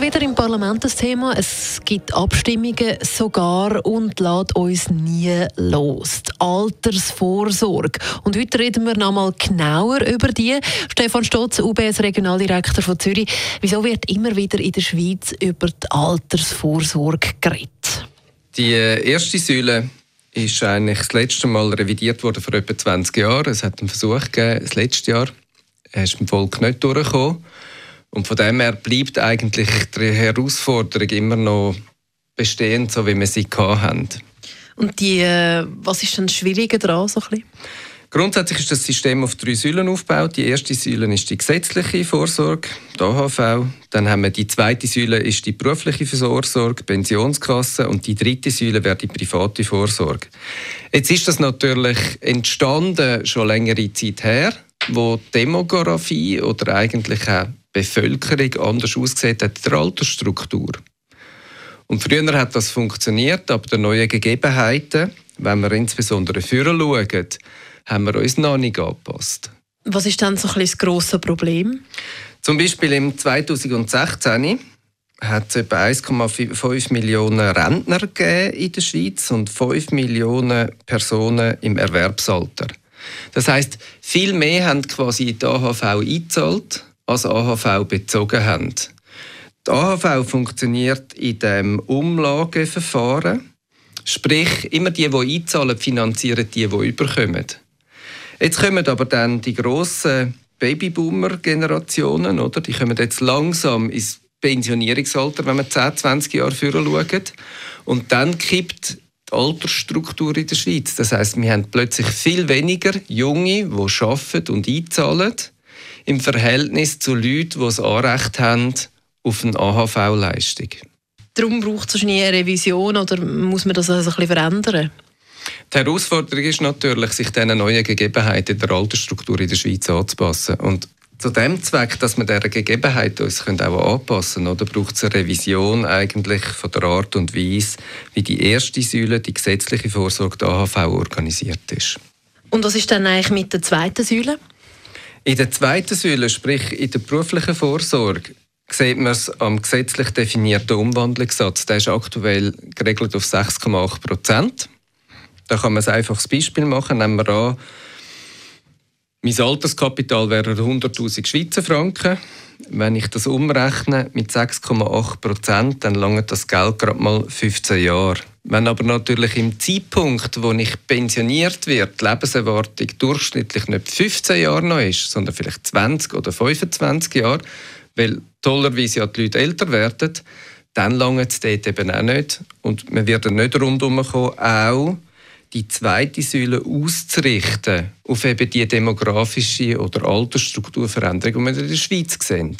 Immer wieder im Parlament das Thema. Es gibt Abstimmungen sogar und lässt uns nie los. Die Altersvorsorge. Und heute reden wir noch mal genauer über die. Stefan Stotz, UBS Regionaldirektor von Zürich. Wieso wird immer wieder in der Schweiz über die Altersvorsorge geredet? Die erste Säule ist eigentlich das letzte Mal revidiert worden vor etwa 20 Jahren. Es hat einen Versuch gegeben, das letzte Jahr. Er ist im Volk nicht durchgekommen. Und von dem her bleibt eigentlich die Herausforderung immer noch bestehen, so wie wir sie hatten. Und die, äh, was ist denn schwieriger daran? So ein Grundsätzlich ist das System auf drei Säulen aufgebaut. Die erste Säule ist die gesetzliche Vorsorge, die AHV. Dann haben wir die zweite Säule ist die berufliche Vorsorge, Pensionskasse und die dritte Säule wäre die private Vorsorge. Jetzt ist das natürlich entstanden schon längere Zeit her, wo die Demografie oder eigentlich auch Bevölkerung anders aussieht als der Altersstruktur. Und früher hat das funktioniert, aber der neuen Gegebenheiten, wenn wir insbesondere früher schauen, haben wir uns noch nicht angepasst. Was ist dann so ein das grosse Problem? Zum Beispiel im 2016 hat es etwa 1,5 Millionen Rentner in der Schweiz und 5 Millionen Personen im Erwerbsalter. Das heißt, viel mehr haben quasi die AHV eingezahlt, als AHV bezogen haben. Die AHV funktioniert in dem Umlageverfahren. Sprich, immer die, die einzahlen, finanzieren die, die überkommen. Jetzt kommen aber dann die grossen Babyboomer-Generationen, oder? Die kommen jetzt langsam ins Pensionierungsalter, wenn man 10, 20 Jahre früher schaut. Und dann kippt die Altersstruktur in der Schweiz. Das heißt, wir haben plötzlich viel weniger Junge, die arbeiten und einzahlen im Verhältnis zu Leuten, die das Anrecht haben auf eine AHV-Leistung. Darum braucht es eine Revision oder muss man das also ein bisschen verändern? Die Herausforderung ist natürlich, sich diesen neuen Gegebenheiten der Altersstruktur in der Schweiz anzupassen. Und zu dem Zweck, dass wir dieser Gegebenheit uns auch anpassen können, braucht es eine Revision eigentlich von der Art und Weise, wie die erste Säule, die gesetzliche Vorsorge der AHV, organisiert ist. Und was ist dann eigentlich mit der zweiten Säule? In der zweiten Säule, sprich in der beruflichen Vorsorge, sieht man es am gesetzlich definierten Umwandlungssatz. Der ist aktuell geregelt auf 6,8 Prozent. Da kann man ein einfaches Beispiel machen. Nehmen wir an, mein Alterskapital wäre 100.000 Schweizer Franken. Wenn ich das umrechne mit 6,8 Prozent, dann langt das Geld gerade mal 15 Jahre. Wenn aber natürlich im Zeitpunkt, wo ich pensioniert werde, die Lebenserwartung durchschnittlich nicht 15 Jahre noch ist, sondern vielleicht 20 oder 25 Jahre, weil tollerweise ja die Leute älter werden, dann lange es dort eben auch nicht. Und wir werden nicht rundherum kommen, auch die zweite Säule auszurichten auf eben die demografische oder Altersstrukturveränderung, die wir in der Schweiz sehen.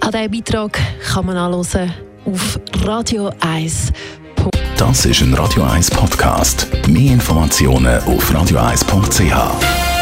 An diesem Beitrag kann man anhören auf Radio 1. Das ist ein Radio 1 Podcast. Mehr Informationen auf radio1.ch.